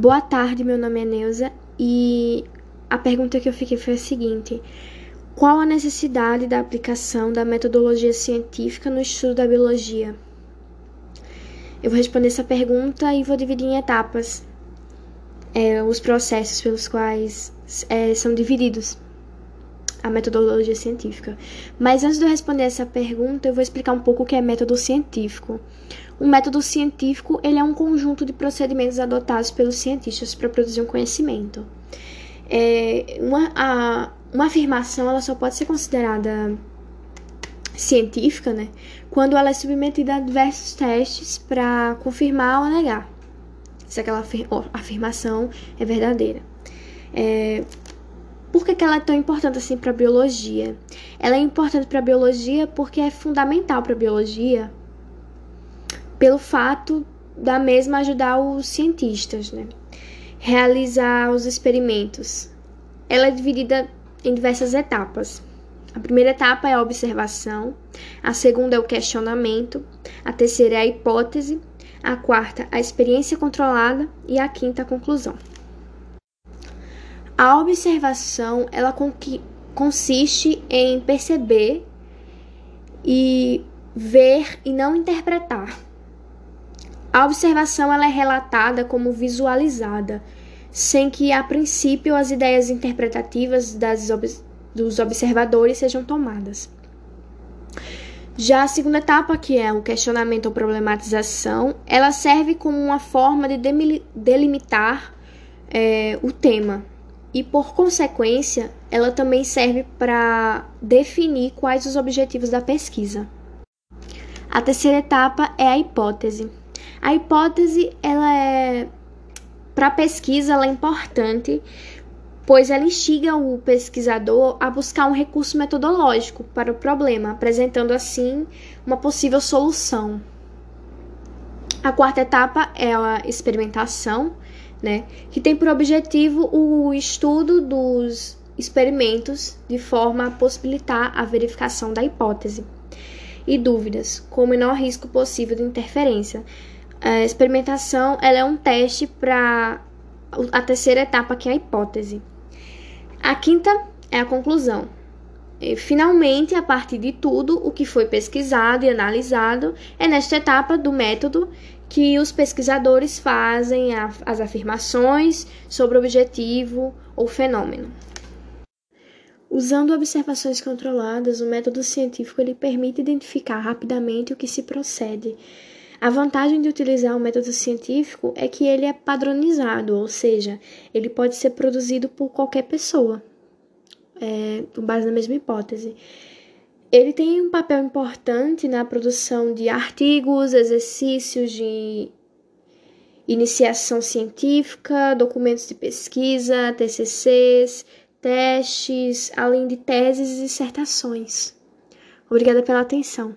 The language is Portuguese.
Boa tarde, meu nome é Neuza e a pergunta que eu fiquei foi a seguinte: Qual a necessidade da aplicação da metodologia científica no estudo da biologia? Eu vou responder essa pergunta e vou dividir em etapas é, os processos pelos quais é, são divididos a metodologia científica. Mas antes de eu responder essa pergunta, eu vou explicar um pouco o que é método científico. Um método científico ele é um conjunto de procedimentos adotados pelos cientistas para produzir um conhecimento. É, uma, a, uma afirmação ela só pode ser considerada científica, né, quando ela é submetida a diversos testes para confirmar ou negar se aquela afirmação é verdadeira. É, por que, que ela é tão importante assim para a biologia? Ela é importante para a biologia porque é fundamental para a biologia pelo fato da mesma ajudar os cientistas, né? Realizar os experimentos. Ela é dividida em diversas etapas. A primeira etapa é a observação, a segunda é o questionamento, a terceira é a hipótese, a quarta a experiência controlada e a quinta a conclusão. A observação ela consiste em perceber e ver e não interpretar. A observação ela é relatada como visualizada, sem que a princípio as ideias interpretativas das, dos observadores sejam tomadas. Já a segunda etapa, que é o questionamento ou problematização, ela serve como uma forma de delimitar é, o tema, e, por consequência, ela também serve para definir quais os objetivos da pesquisa. A terceira etapa é a hipótese. A hipótese, ela é para a pesquisa, ela é importante, pois ela instiga o pesquisador a buscar um recurso metodológico para o problema, apresentando assim uma possível solução. A quarta etapa é a experimentação né, que tem por objetivo o estudo dos experimentos de forma a possibilitar a verificação da hipótese e dúvidas, com o menor risco possível de interferência. A experimentação ela é um teste para a terceira etapa, que é a hipótese. A quinta é a conclusão. E, finalmente, a partir de tudo o que foi pesquisado e analisado, é nesta etapa do método que os pesquisadores fazem as afirmações sobre o objetivo ou fenômeno. Usando observações controladas, o método científico ele permite identificar rapidamente o que se procede. A vantagem de utilizar o método científico é que ele é padronizado, ou seja, ele pode ser produzido por qualquer pessoa, é, com base na mesma hipótese. Ele tem um papel importante na produção de artigos, exercícios de iniciação científica, documentos de pesquisa, TCCs, testes, além de teses e dissertações. Obrigada pela atenção.